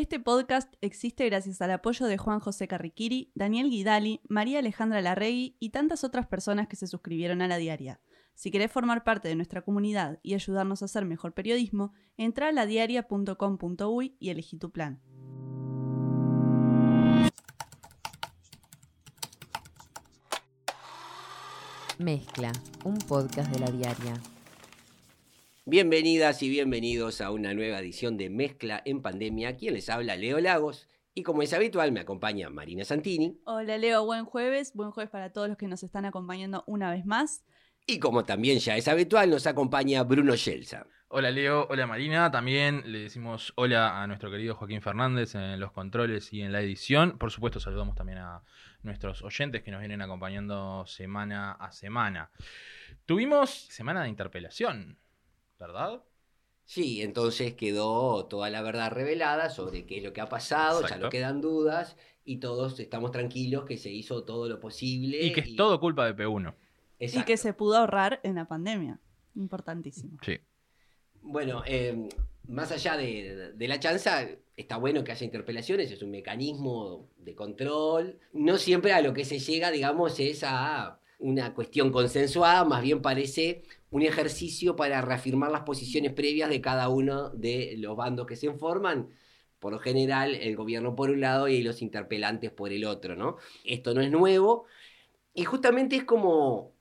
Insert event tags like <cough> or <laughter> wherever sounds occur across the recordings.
Este podcast existe gracias al apoyo de Juan José Carriquiri, Daniel Guidali, María Alejandra Larregui y tantas otras personas que se suscribieron a la diaria. Si querés formar parte de nuestra comunidad y ayudarnos a hacer mejor periodismo, entra a ladiaria.com.uy y elegí tu plan. Mezcla, un podcast de la diaria. Bienvenidas y bienvenidos a una nueva edición de Mezcla en Pandemia. Quien les habla, Leo Lagos. Y como es habitual, me acompaña Marina Santini. Hola Leo, buen jueves. Buen jueves para todos los que nos están acompañando una vez más. Y como también ya es habitual, nos acompaña Bruno Schelza. Hola Leo, hola Marina. También le decimos hola a nuestro querido Joaquín Fernández en los controles y en la edición. Por supuesto, saludamos también a nuestros oyentes que nos vienen acompañando semana a semana. Tuvimos semana de interpelación, ¿verdad? Sí, entonces quedó toda la verdad revelada sobre qué es lo que ha pasado, ya no quedan dudas y todos estamos tranquilos que se hizo todo lo posible. Y que es todo culpa de P1. Y que se pudo ahorrar en la pandemia. Importantísimo. Sí. Bueno, eh, más allá de, de la chanza, está bueno que haya interpelaciones, es un mecanismo de control. No siempre a lo que se llega, digamos, es a una cuestión consensuada, más bien parece un ejercicio para reafirmar las posiciones previas de cada uno de los bandos que se forman. Por lo general, el gobierno por un lado y los interpelantes por el otro, ¿no? Esto no es nuevo. Y justamente es como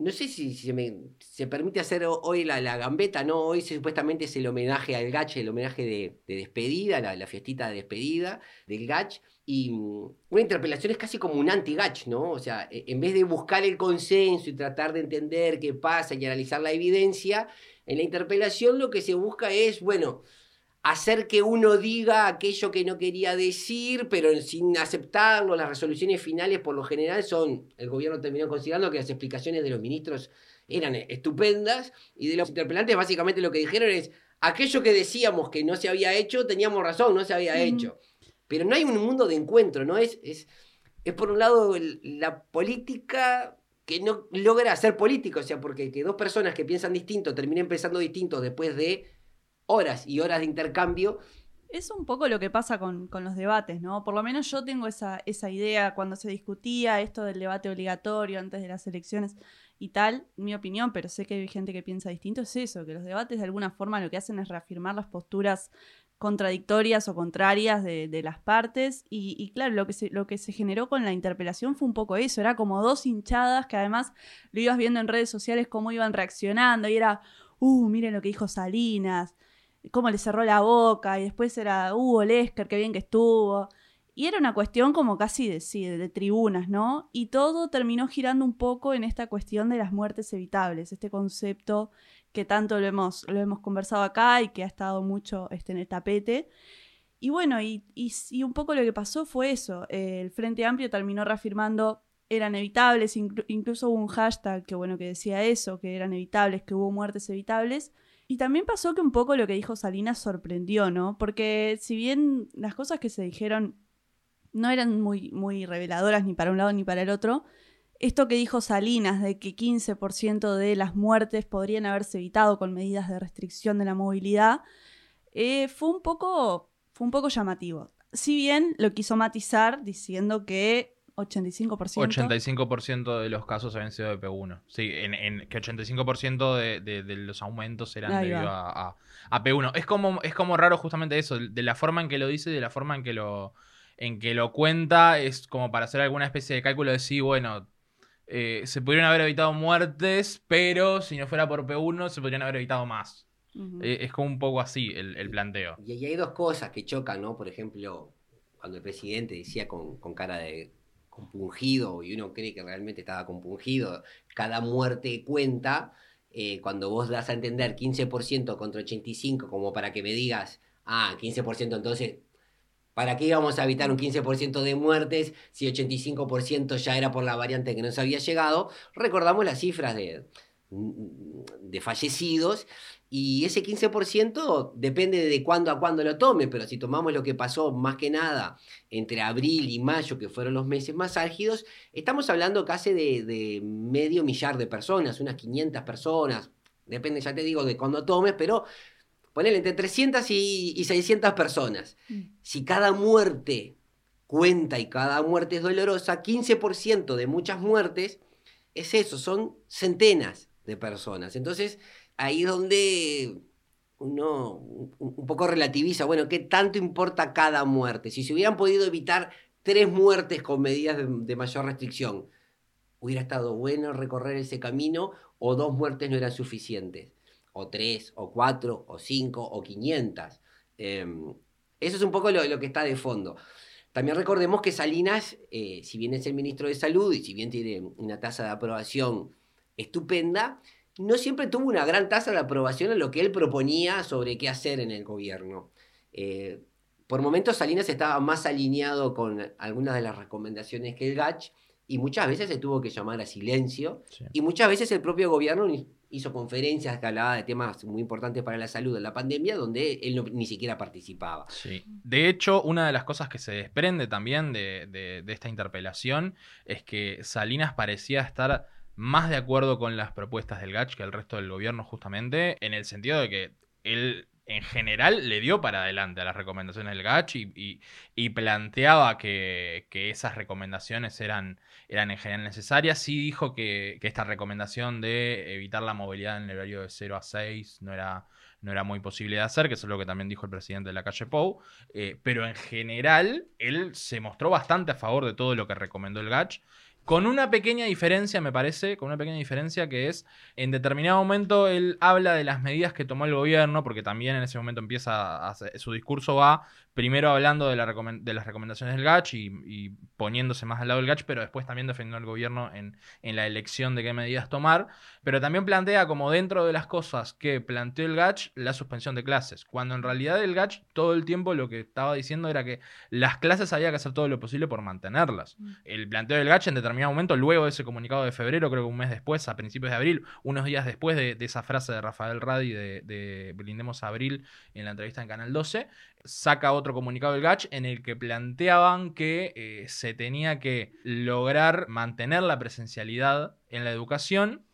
no sé si, me se permite hacer ho- hoy la, gambeta, ¿no? Hoy supuestamente es el homenaje al Gach, el homenaje de, de despedida, la, la fiestita de despedida del Gach. Y mm, una interpelación es casi como un anti-Gach, ¿no? O sea, e- en vez de buscar el consenso y tratar de entender qué pasa y analizar la evidencia, en la interpelación lo que se busca es, bueno, hacer que uno diga aquello que no quería decir, pero sin aceptarlo. Las resoluciones finales, por lo general, son, el gobierno terminó considerando que las explicaciones de los ministros eran estupendas, y de los interpelantes básicamente lo que dijeron es, aquello que decíamos que no se había hecho, teníamos razón, no se había hecho. Pero no hay un mundo de encuentro, ¿no? Es, es, es por un lado el- la política que no logra ser política, o sea, porque que dos personas que piensan distinto terminen pensando distinto después de horas y horas de intercambio, Es un poco lo que pasa con, con los debates, ¿no? Por lo menos yo tengo esa, esa idea cuando se discutía esto del debate obligatorio antes de las elecciones y tal, mi opinión, pero sé que hay gente que piensa distinto, es eso, que los debates de alguna forma lo que hacen es reafirmar las posturas contradictorias o contrarias de, de las partes y, y claro, lo que, se, lo que se generó con la interpelación fue un poco eso, era como dos hinchadas que además lo ibas viendo en redes sociales cómo iban reaccionando y era, uh, miren lo que dijo Salinas, cómo le cerró la boca, y después era, uh, Lesker, qué bien que estuvo. Y era una cuestión como casi de, sí, de, tribunas, ¿no? Y todo terminó girando un poco en esta cuestión de las muertes evitables, este concepto que tanto lo hemos, lo hemos conversado acá y que ha estado mucho este, en el tapete. Y bueno, y, y, un poco lo que pasó fue eso. eh, el Frente Amplio terminó reafirmando eran evitables, inclu- incluso hubo un hashtag que bueno que decía eso, que eran evitables, que hubo muertes evitables. Y también pasó que un poco lo que dijo Salinas sorprendió, ¿no? Porque si bien las cosas que se dijeron no eran muy, muy reveladoras ni para un lado ni para el otro, esto que dijo Salinas de que 15% de las muertes podrían haberse evitado con medidas de restricción de la movilidad, eh, fue, un poco, fue un poco llamativo. Si bien lo quiso matizar diciendo que 85%... 85% de los casos habían sido de P1. Sí, en, en- que 85% de, de- de los aumentos eran Ahí debido a, a- a P1. Es como, es como raro justamente eso, de la forma en que lo dice y de la forma en que lo, en que lo cuenta, es como para hacer alguna especie de cálculo de sí, bueno, eh, se pudieron haber evitado muertes, pero si no fuera por P1 se podrían haber evitado más. Eh, es como un poco así el, el planteo. Y, y hay dos cosas que chocan, ¿no? Por ejemplo, cuando el presidente decía con, con cara de compungido, y uno cree que realmente estaba compungido, cada muerte cuenta, eh, cuando vos das a entender 15% contra 85%, como para que me digas, ah, 15% entonces, ¿para qué íbamos a evitar un 15% de muertes si 85% ya era por la variante que nos había llegado? Recordamos las cifras de, de fallecidos y ese 15% depende de cuándo a cuándo lo tome, pero si tomamos lo que pasó más que nada entre abril y mayo, que fueron los meses más álgidos, estamos hablando casi de, de medio millar de personas, unas 500 personas, depende, ya te digo, de cuándo tomes, pero ponele entre 300 y, y 600 personas. Mm. Si cada muerte cuenta y cada muerte es dolorosa, 15% de muchas muertes es eso, son centenas de personas. Entonces, ahí es donde uno un, poco relativiza, bueno, ¿qué tanto importa cada muerte? Si se hubieran podido evitar tres muertes con medidas de, mayor restricción, hubiera estado bueno recorrer ese camino o dos muertes no eran suficientes, o tres, o cuatro, o cinco, o quinientas. Eh, eso es un poco lo, lo, que está de fondo. También recordemos que Salinas, eh, si bien es el ministro de Salud y si bien tiene una tasa de aprobación estupenda, no siempre tuvo una gran tasa de aprobación en lo que él proponía sobre qué hacer en el gobierno. Eh, por momentos Salinas estaba más alineado con algunas de las recomendaciones que el GACH y muchas veces se tuvo que llamar a silencio sí. y muchas veces el propio gobierno hizo conferencias que hablaba de temas muy importantes para la salud en la pandemia donde él no, ni siquiera participaba. Sí. De hecho, una de las cosas que se desprende también de, de, de esta interpelación es que Salinas parecía estar más de acuerdo con las propuestas del GACH que el resto del gobierno justamente en el sentido de que él en general le dio para adelante a las recomendaciones del GACH y, planteaba que, esas recomendaciones eran, eran en general necesarias. Sí dijo que, que, esta recomendación de evitar la movilidad en el horario de 0 a 6 no era, no era muy posible de hacer, que eso es lo que también dijo el presidente de la calle Pou. Eh, pero en general, él se mostró bastante a favor de todo lo que recomendó el GACH. Con una pequeña diferencia, me parece, con una pequeña diferencia que es, en determinado momento él habla de las medidas que tomó el gobierno, porque también en ese momento empieza, a, su discurso va primero hablando de, la de las recomendaciones del GACH y, y, poniéndose más al lado del GACH, pero después también defendiendo al gobierno en, en, la elección de qué medidas tomar. Pero también plantea como dentro de las cosas que planteó el GACH la suspensión de clases, cuando en realidad el GACH todo el tiempo lo que estaba diciendo era que las clases había que hacer todo lo posible por mantenerlas. Mm. El planteo del GACH en determinado momento, luego de ese comunicado de febrero, creo que un mes después, a principios de abril, unos días después de, de esa frase de Rafael Radi de, de Blindemos Abril en la entrevista en Canal 12, saca otro comunicado del GACH en el que planteaban que eh, se tenía que lograr mantener la presencialidad en la educación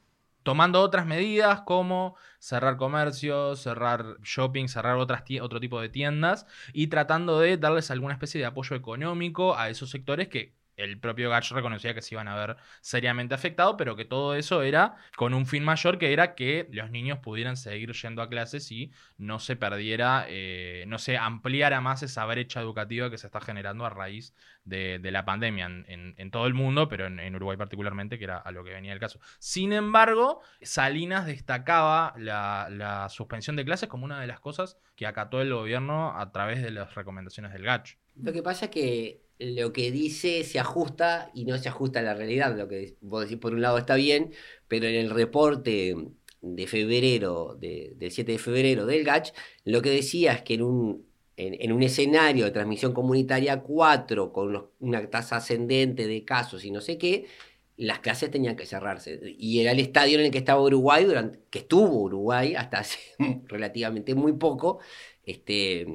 tomando otras medidas como cerrar comercios, cerrar shopping, cerrar otras otro tipo de tiendas y tratando de darles alguna especie de apoyo económico a esos sectores que el propio Gatch reconocía que se iban a ver seriamente afectados, pero que todo eso era con un fin mayor que era que los niños pudieran seguir yendo a clases y no se perdiera, eh, no se ampliara más esa brecha educativa que se está generando a raíz de, la pandemia en, todo el mundo, pero en, en, Uruguay particularmente, que era a lo que venía el caso. Sin embargo, Salinas destacaba la, la suspensión de clases como una de las cosas que acató el gobierno a través de las recomendaciones del Gatch. Lo que pasa es que lo que dice se ajusta y no se ajusta a la realidad. Lo que vos decís por un lado está bien, pero en el reporte de febrero, de, del 7 de febrero del GACH, lo que decía es que en un, en, un escenario de transmisión comunitaria 4, con una tasa ascendente de casos y no sé qué, las clases tenían que cerrarse. Y era el estadio en el que estaba Uruguay, durante, que estuvo Uruguay hasta hace <laughs> relativamente muy poco, este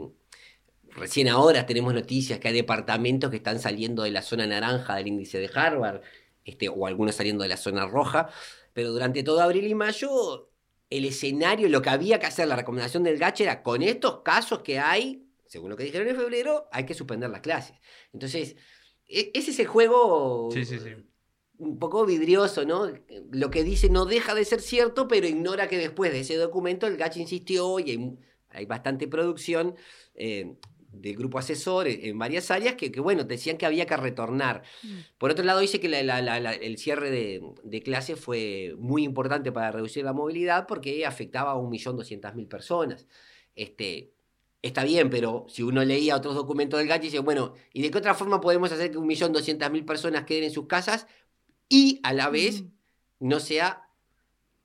recién ahora tenemos noticias que hay departamentos que están saliendo de la zona naranja del índice de Harvard, este, o algunos saliendo de la zona roja, pero durante todo abril y mayo el escenario, lo que había que hacer, la recomendación del GACH era con estos casos que hay, según lo que dijeron en febrero, hay que suspender las clases. Entonces, e ese es el juego sí, sí, sí. un poco vidrioso, ¿no? Lo que dice no deja de ser cierto, pero ignora que después de ese documento el GACH insistió y hay, hay bastante producción. Eh, del grupo asesor en varias áreas que, que, bueno, decían que había que retornar. Mm. Por otro lado, dice que la, la, la, el cierre de, de clases fue muy importante para reducir la movilidad porque afectaba a 1.200.000 personas. Este, está bien, pero si uno leía otros documentos del GACH, dice, bueno, ¿y de qué otra forma podemos hacer que 1.200.000 personas queden en sus casas y a la vez mm. no sea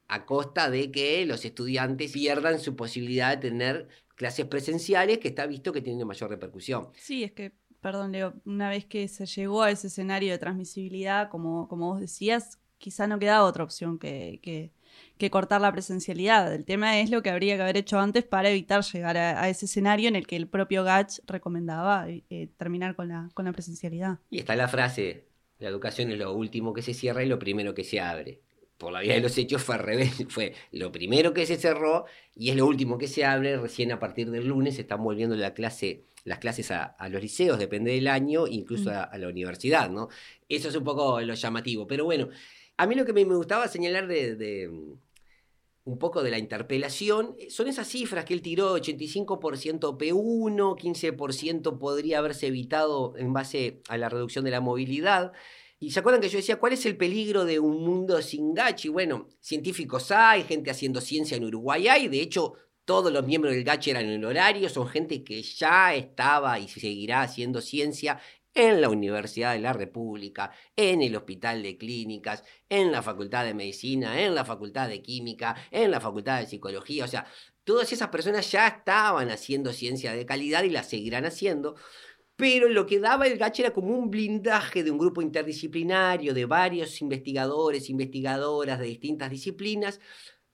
a costa de que los estudiantes pierdan su posibilidad de tener clases presenciales que está visto que tienen mayor repercusión. Sí, es que, perdón, Leo, una vez que se llegó a ese escenario de transmisibilidad, como, como vos decías, quizá no quedaba otra opción que, que, que, cortar la presencialidad. El tema es lo que habría que haber hecho antes para evitar llegar a, a ese escenario en el que el propio Gatch recomendaba eh, terminar con la, con la presencialidad. Y está la frase, la educación es lo último que se cierra y lo primero que se abre. Por la vía de los hechos fue al revés, <laughs> fue lo primero que se cerró y es lo último que se abre, recién a partir del lunes están volviendo la clase, las clases a, a los liceos, depende del año, incluso Mm. a, a la universidad, ¿no? Eso es un poco lo llamativo, pero bueno, a mí lo que me, me gustaba señalar de, de, mm, un poco de la interpelación eh, son esas cifras que él tiró, 85% P1, 15% podría haberse evitado en base a la reducción de la movilidad. Y se acuerdan que yo decía, ¿cuál es el peligro de un mundo sin gachi? Bueno, científicos hay, gente haciendo ciencia en Uruguay hay, de hecho, todos los miembros del gachi eran en horario, son gente que ya estaba y seguirá haciendo ciencia en la Universidad de la República, en el Hospital de Clínicas, en la Facultad de Medicina, en la Facultad de Química, en la Facultad de Psicología, o sea, todas esas personas ya estaban haciendo ciencia de calidad y la seguirán haciendo, pero lo que daba el GACH era como un blindaje de un grupo interdisciplinario, de varios investigadores, investigadoras de distintas disciplinas,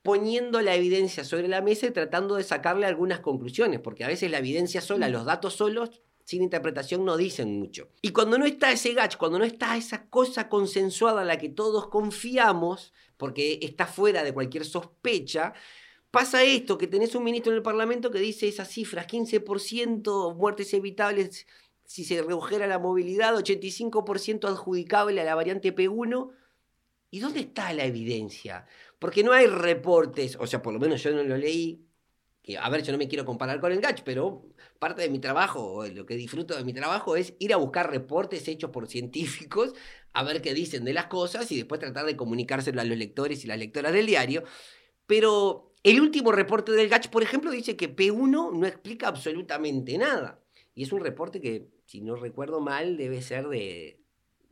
poniendo la evidencia sobre la mesa y tratando de sacarle algunas conclusiones, porque a veces la evidencia sola, los datos solos, sin interpretación no dicen mucho. Y cuando no está ese GACH, cuando no está esa cosa consensuada en la que todos confiamos, porque está fuera de cualquier sospecha, pasa esto, que tenés un ministro en el Parlamento que dice esas cifras, 15% muertes evitables si se redujera la movilidad, 85% adjudicable a la variante P1. ¿Y dónde está la evidencia? Porque no hay reportes, o sea, por lo menos yo no lo leí, que, a ver, yo no me quiero comparar con el GACH, pero parte de mi trabajo, lo que disfruto de mi trabajo, es ir a buscar reportes hechos por científicos, a ver qué dicen de las cosas y después tratar de comunicárselo a los lectores y las lectoras del diario. Pero el último reporte del GACH, por ejemplo, dice que P1 no explica absolutamente nada. Y es un reporte que, si no recuerdo mal, debe ser de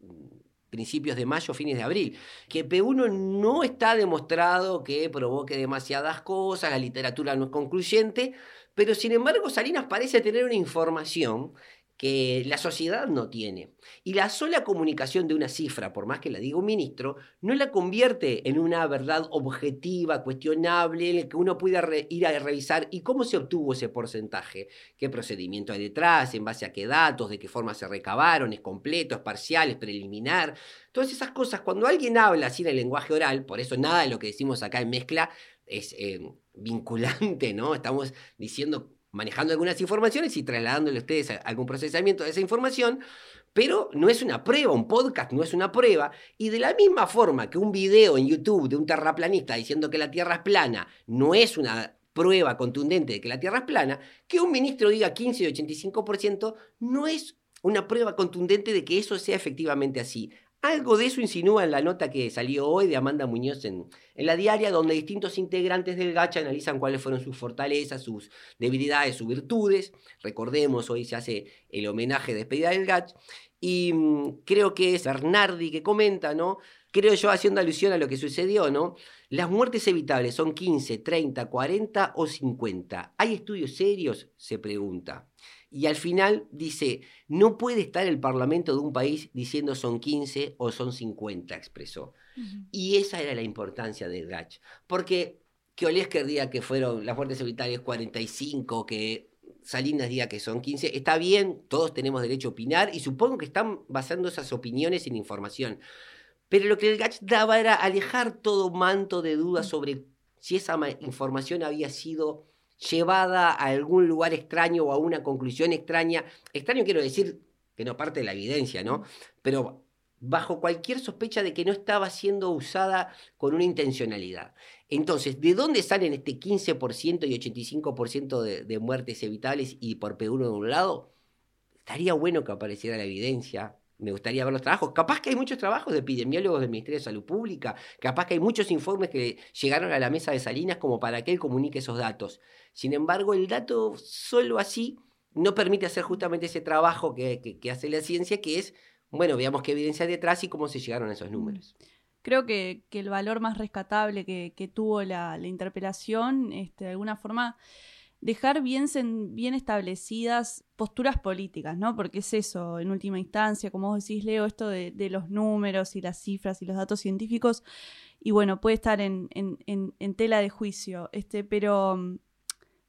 mm, principios de mayo, fines de abril. Que P1 no está demostrado que provoque demasiadas cosas, la literatura no es concluyente, pero sin embargo Salinas parece tener una información que la sociedad no tiene. Y la sola comunicación de una cifra, por más que la diga un ministro, no la convierte en una verdad objetiva, cuestionable, en la que uno pueda ir a revisar. Y cómo se obtuvo ese porcentaje, qué procedimiento hay detrás, en base a qué datos, de qué forma se recabaron, es completo, es parcial, es preliminar. Todas esas cosas, cuando alguien habla así en el lenguaje oral, por eso nada de lo que decimos acá en mezcla es eh, vinculante, ¿no? Estamos diciendo manejando algunas informaciones y trasladándole a ustedes algún procesamiento de esa información, pero no es una prueba, un podcast no es una prueba, y de la misma forma que un video en YouTube de un terraplanista diciendo que la Tierra es plana no es una prueba contundente de que la Tierra es plana, que un ministro diga 15 y 85% no es una prueba contundente de que eso sea efectivamente así. Algo de eso insinúa en la nota que salió hoy de Amanda Muñoz en, la diaria, donde distintos integrantes del Gacha analizan cuáles fueron sus fortalezas, sus debilidades, sus virtudes. Recordemos, hoy se hace el homenaje de despedida del Gach. Y mm, creo que es Bernardi que comenta, ¿no? Creo yo haciendo alusión a lo que sucedió, ¿no? Las muertes evitables son 15, 30, 40 o 50. ¿Hay estudios serios? Se pregunta. Y al final dice, no puede estar el Parlamento de un país diciendo son 15 o son 50, expresó. Y esa era la importancia del Gach. Porque que Olesker diga que fueron las muertes evitables 45, que Salinas diga que son 15, está bien, todos tenemos derecho a opinar y supongo que están basando esas opiniones en información. Pero lo que el Gach daba era alejar todo manto de dudas sobre si esa ma- información había sido llevada a algún lugar extraño o a una conclusión extraña. Extraño quiero decir que no parte de la evidencia, ¿no? Pero bajo cualquier sospecha de que no estaba siendo usada con una intencionalidad. Entonces, ¿de dónde salen este 15% y 85% de, de muertes evitables y por P1 de un lado? Estaría bueno que apareciera la evidencia. Me gustaría ver los trabajos. Capaz que hay muchos trabajos de epidemiólogos del Ministerio de Salud Pública. Capaz que hay muchos informes que llegaron a la mesa de Salinas como para que él comunique esos datos. Sin embargo, el dato solo así no permite hacer justamente ese trabajo que, que- que hace la ciencia, que es, bueno, veamos qué evidencia hay detrás y cómo se llegaron a esos números. Creo que, que el valor más rescatable que, tuvo la, la interpelación, este, de alguna forma, dejar bien, establecidas posturas políticas, ¿no? Porque es eso, en última instancia, como vos decís, Leo, esto de, los números y las cifras y los datos científicos, y bueno, puede estar en tela de juicio, este, pero, mm,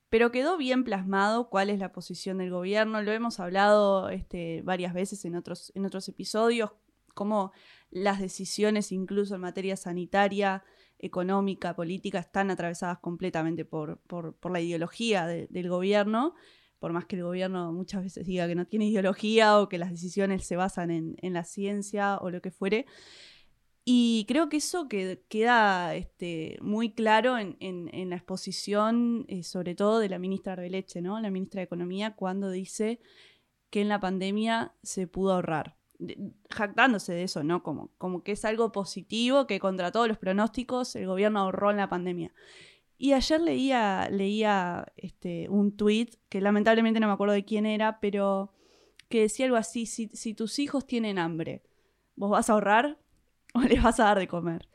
pero quedó bien plasmado cuál es la posición del gobierno, lo hemos hablado este, varias veces en otros, en otros episodios, cómo las decisiones, incluso en materia sanitaria, económica, política, están atravesadas completamente por, por, la ideología de- del gobierno, por más que el gobierno muchas veces diga que no tiene ideología o que las decisiones se basan en, en la ciencia o lo que fuere. Y creo que eso que- queda este, muy claro en, en- en la exposición, eh, sobre todo de la ministra Arbeleche, ¿no? la ministra de Economía, cuando dice que en la pandemia se pudo ahorrar. Jactándose de eso, ¿no? Como, como que es algo positivo, que contra todos los pronósticos el gobierno ahorró en la pandemia. Y ayer leía, leía este, un tuit, que lamentablemente no me acuerdo de quién era, pero que decía algo así, si, si tus hijos tienen hambre, ¿vos vas a ahorrar <laughs> o les vas a dar de comer?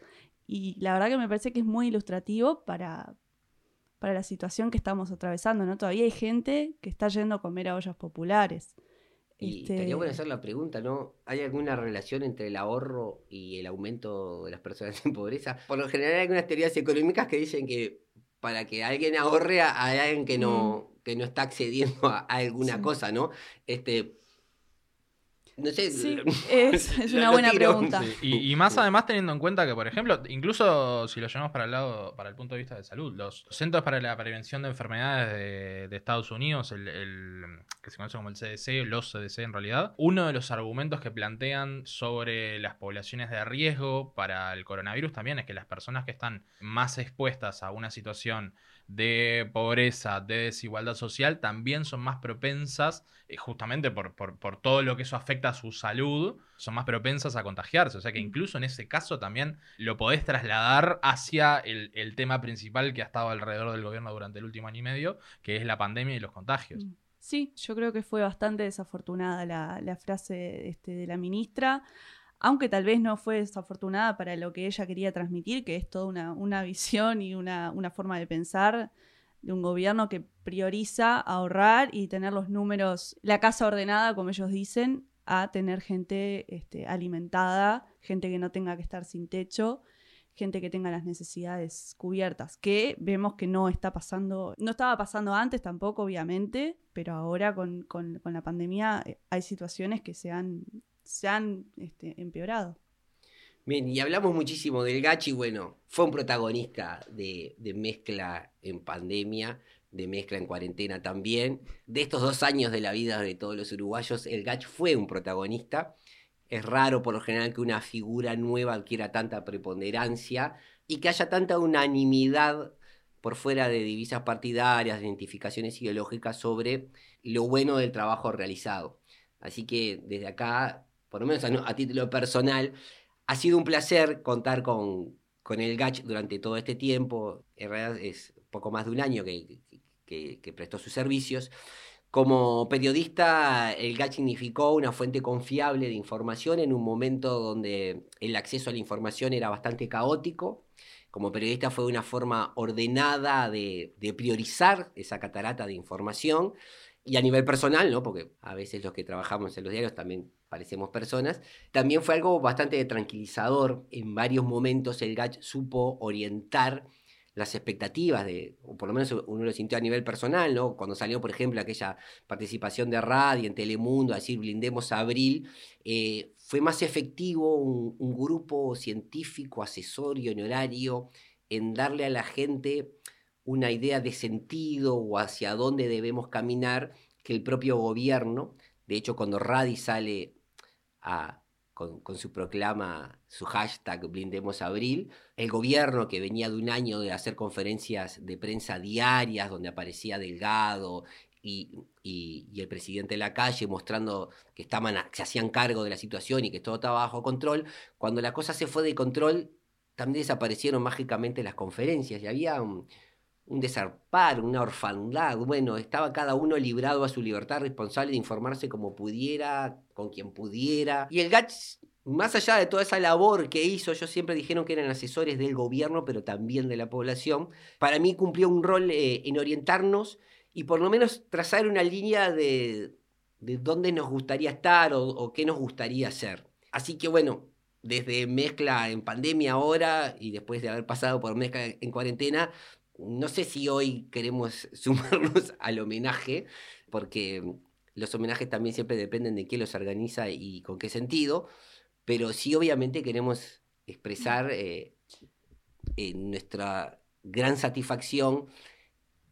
Y la verdad que me parece que es muy ilustrativo para, para la situación que estamos atravesando, ¿no? Todavía hay gente que está yendo a comer a ollas populares. Y Este, estaría bueno hacer la pregunta, ¿no? ¿Hay alguna relación entre el ahorro y el aumento de las personas <laughs> en pobreza? Por lo general hay algunas teorías económicas que dicen que para que alguien ahorre hay alguien que no, que no está accediendo a, a alguna Sí. cosa, ¿no? Este, no sé. Sí, es, <laughs> una buena tiro. pregunta. Sí, Y, y más además teniendo en cuenta que, por ejemplo, incluso si lo llevamos para el lado, para el punto de vista de salud, los Centros para la Prevención de Enfermedades de, de Estados Unidos, el, el- que se conoce como el CDC, los CDC en realidad, uno de los argumentos que plantean sobre las poblaciones de riesgo para el coronavirus también es que las personas que están más expuestas a una situación de pobreza, de desigualdad social, también son más propensas, eh, justamente por, por- por todo lo que eso afecta a su salud, son más propensas a contagiarse. O sea que incluso en ese caso también lo podés trasladar hacia el, el tema principal que ha estado alrededor del gobierno durante el último año y medio, que es la pandemia y los contagios. Mm. Sí, yo creo que fue bastante desafortunada la, la frase este, de la ministra, aunque tal vez no fue desafortunada para lo que ella quería transmitir, que es toda una, una visión y una, una forma de pensar de un gobierno que prioriza ahorrar y tener los números, la casa ordenada, como ellos dicen, a tener gente este, alimentada, gente que no tenga que estar sin techo gente que tenga las necesidades cubiertas, que vemos que no está pasando, no estaba pasando antes tampoco, obviamente, pero ahora con, con- con la pandemia eh, hay situaciones que se han, se han este, empeorado. Bien, y hablamos muchísimo del Gachi, bueno, fue un protagonista de, de mezcla en pandemia, de mezcla en cuarentena también. De estos dos años de la vida de todos los uruguayos, el Gachi fue un protagonista. Es raro por lo general que una figura nueva adquiera tanta preponderancia y que haya tanta unanimidad por fuera de divisas partidarias, de identificaciones ideológicas sobre lo bueno del trabajo realizado. Así que desde acá, por lo menos a, título personal, ha sido un placer contar con, con el GACH durante todo este tiempo. En realidad es poco más de un año que, prestó sus servicios. Como periodista, el GACH significó una fuente confiable de información en un momento donde el acceso a la información era bastante caótico. Como periodista fue una forma ordenada de, de priorizar esa catarata de información. Y a nivel personal, ¿no? porque a veces los que trabajamos en los diarios también parecemos personas, también fue algo bastante tranquilizador. En varios momentos el GACH supo orientar las expectativas de, o por lo menos uno lo sintió a nivel personal, ¿no? Cuando salió, por ejemplo, aquella participación de radio en Telemundo, a decir blindemos abril, eh, fue más efectivo un, un, grupo científico, asesor y honorario en darle a la gente una idea de sentido o hacia dónde debemos caminar que el propio gobierno. De hecho, cuando Radi sale con, su proclama, su hashtag Blindemos Abril, el gobierno que venía de un año de hacer conferencias de prensa diarias donde aparecía Delgado y, y, y el presidente de la calle mostrando que estaban, se hacían cargo de la situación y que todo estaba bajo control, cuando la cosa se fue de control, también desaparecieron mágicamente las conferencias y había un, un desarpar, una orfandad. Bueno, estaba cada uno librado a su libertad responsable de informarse como pudiera, con quien pudiera. Y el GATS, más allá de toda esa labor que hizo, ellos siempre dijeron que eran asesores del gobierno, pero también de la población. Para mí cumplió un rol eh, en orientarnos y por lo menos trazar una línea de, de dónde nos gustaría estar o, o qué nos gustaría hacer. Así que bueno, desde mezcla en pandemia ahora y después de haber pasado por mezcla en cuarentena, no sé si hoy queremos <laughs> sumarnos al homenaje, porque los homenajes también siempre dependen de quién los organiza y con qué sentido, pero sí obviamente queremos expresar eh, eh, nuestra gran satisfacción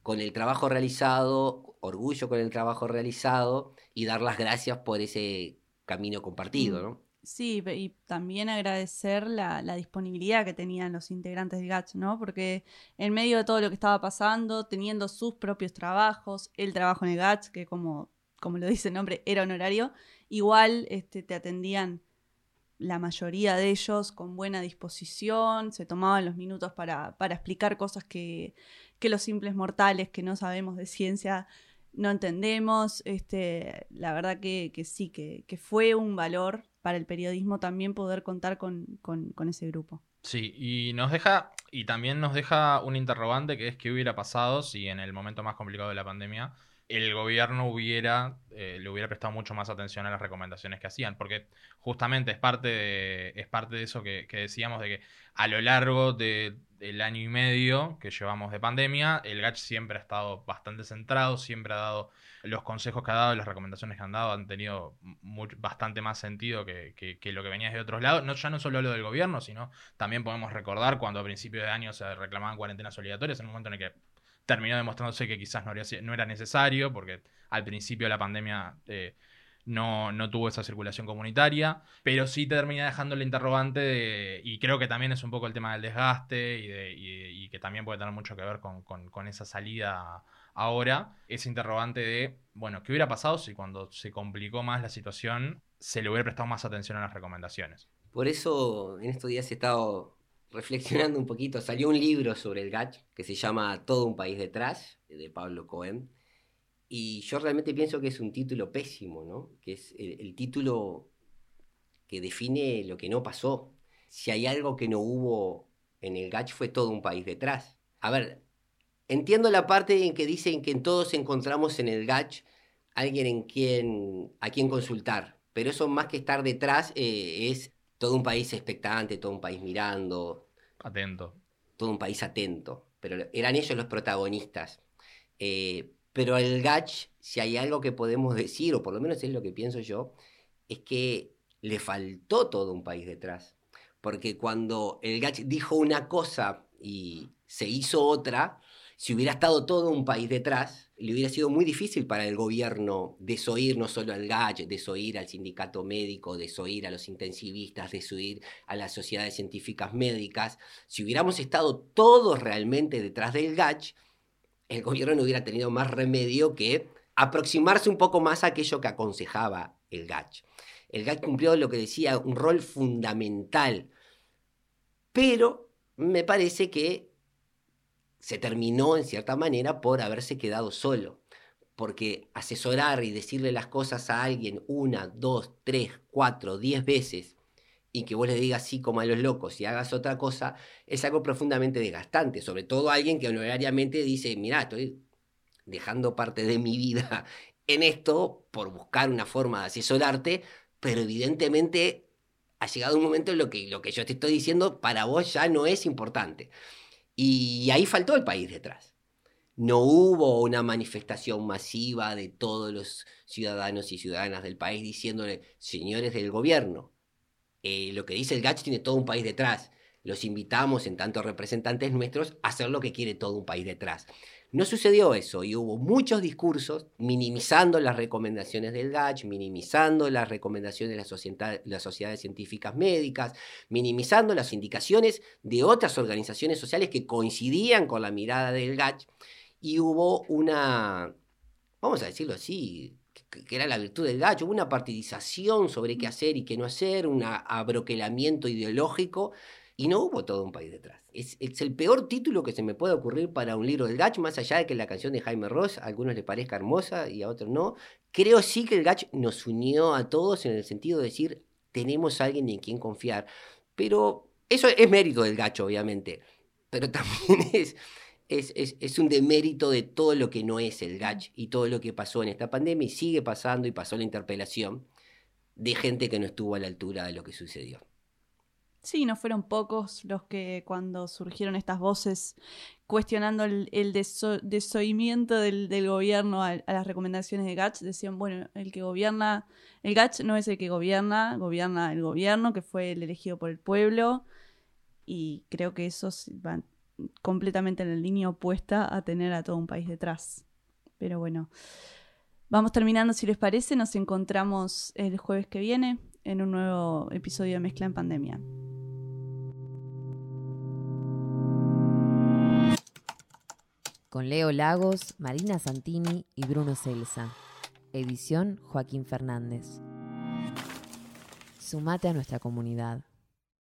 con el trabajo realizado, orgullo con el trabajo realizado y dar las gracias por ese camino compartido, ¿no? Sí, y también agradecer la, la disponibilidad que tenían los integrantes del GATS, ¿no? Porque en medio de todo lo que estaba pasando, teniendo sus propios trabajos, el trabajo en el GATS, que como, como lo dice el nombre, era honorario, igual este, te atendían la mayoría de ellos con buena disposición, se tomaban los minutos para, para explicar cosas que, que los simples mortales que no sabemos de ciencia no entendemos. Este, la verdad que, que sí, que, que fue un valor para el periodismo también poder contar con, con- ese grupo. Sí, y nos deja, y también nos deja un interrogante que es qué hubiera pasado si en el momento más complicado de la pandemia el gobierno hubiera, eh, le hubiera prestado mucho más atención a las recomendaciones que hacían, porque justamente es parte de, es parte de eso que, que decíamos de que a lo largo de- del año y medio que llevamos de pandemia, el GACH siempre ha estado bastante centrado, siempre ha dado los consejos que ha dado, las recomendaciones que han dado han tenido bastante más sentido que, que- que lo que venía de otros lados. No, ya no solo lo del gobierno, sino también podemos recordar cuando a principios de año se reclamaban cuarentenas obligatorias, en un momento en el que terminó demostrándose que quizás no, habría no era necesario, porque al principio de la pandemia eh, no, no tuvo esa circulación comunitaria, pero sí termina dejando el interrogante de- y creo que también es un poco el tema del desgaste y, que también puede tener mucho que ver con esa salida ahora, ese interrogante de, bueno, ¿qué hubiera pasado si cuando se complicó más la situación se le hubiera prestado más atención a las recomendaciones? Por eso en estos días he estado reflexionando un poquito. Salió un libro sobre el GACH que se llama Todo un país detrás, de Pablo Cohen. Y yo realmente pienso que es un título pésimo, ¿no? Que es el, título que define lo que no pasó. Si hay algo que no hubo en el GACH fue todo un país detrás. A ver, entiendo la parte en que dicen que todos encontramos en el GACH alguien en quien, a quien consultar. Pero eso más que estar detrás eh, es todo un país expectante, todo un país mirando, Atento. todo un país atento. Pero eran ellos los protagonistas. Eh, pero el Gach, si hay algo que podemos decir, o por lo menos es lo que pienso yo, es que le faltó todo un país detrás. Porque cuando el Gach dijo una cosa y se hizo otra, si hubiera estado todo un país detrás, le hubiera sido muy difícil para el gobierno desoír no solo al GACH, desoír al sindicato médico, desoír a los intensivistas, desoír a las sociedades científicas médicas. Si hubiéramos estado todos realmente detrás del GACH, el gobierno no hubiera tenido más remedio que aproximarse un poco más a aquello que aconsejaba el GACH. El GACH cumplió lo que decía un rol fundamental, pero me parece que se terminó en cierta manera por haberse quedado solo. Porque asesorar y decirle las cosas a alguien una, dos, tres, cuatro, diez veces y que vos le digas sí como a los locos y hagas otra cosa, es algo profundamente desgastante. Sobre todo alguien que honorariamente dice, mira, estoy dejando parte de mi vida <laughs> en esto por buscar una forma de asesorarte, pero evidentemente ha llegado un momento en lo que lo que yo te estoy diciendo para vos ya no es importante. Y ahí faltó el país detrás. No hubo una manifestación masiva de todos los ciudadanos y ciudadanas del país diciéndole, señores del gobierno, eh, lo que dice el GACH tiene todo un país detrás. Los invitamos, en tanto representantes nuestros, a hacer lo que quiere todo un país detrás. No sucedió eso y hubo muchos discursos minimizando las recomendaciones del GACH, minimizando las recomendaciones de la sociedad- las sociedades científicas médicas, minimizando las indicaciones de otras organizaciones sociales que coincidían con la mirada del GACH y hubo una, vamos a decirlo así, que, que era la virtud del GACH, hubo una partidización sobre qué hacer y qué no hacer, un abroquelamiento ideológico y no hubo todo un país detrás. Es, es el peor título que se me puede ocurrir para un libro del Gach, más allá de que la canción de Jaime Ross a algunos les parezca hermosa y a otros no. Creo sí que el Gach nos unió a todos en el sentido de decir, tenemos a alguien en quien confiar. Pero eso es mérito del Gach, obviamente. Pero <laughs> también es, es, es, es un demérito de todo lo que no es el Gach y todo lo que pasó en esta pandemia y sigue pasando y pasó la interpelación de gente que no estuvo a la altura de lo que sucedió. Sí, no fueron pocos los que cuando surgieron estas voces cuestionando el, el deso- desoimiento del, gobierno a, las recomendaciones de Gatch, decían, bueno, el que gobierna, el Gatch no es el que gobierna, gobierna el gobierno, que fue el elegido por el pueblo, y creo que eso va completamente en la línea opuesta a tener a todo un país detrás. Pero bueno, vamos terminando, si les parece, nos encontramos el jueves que viene en un nuevo episodio de Mezcla en Pandemia. Con Leo Lagos, Marina Santini y Bruno Celsa. Edición Joaquín Fernández. Sumate a nuestra comunidad.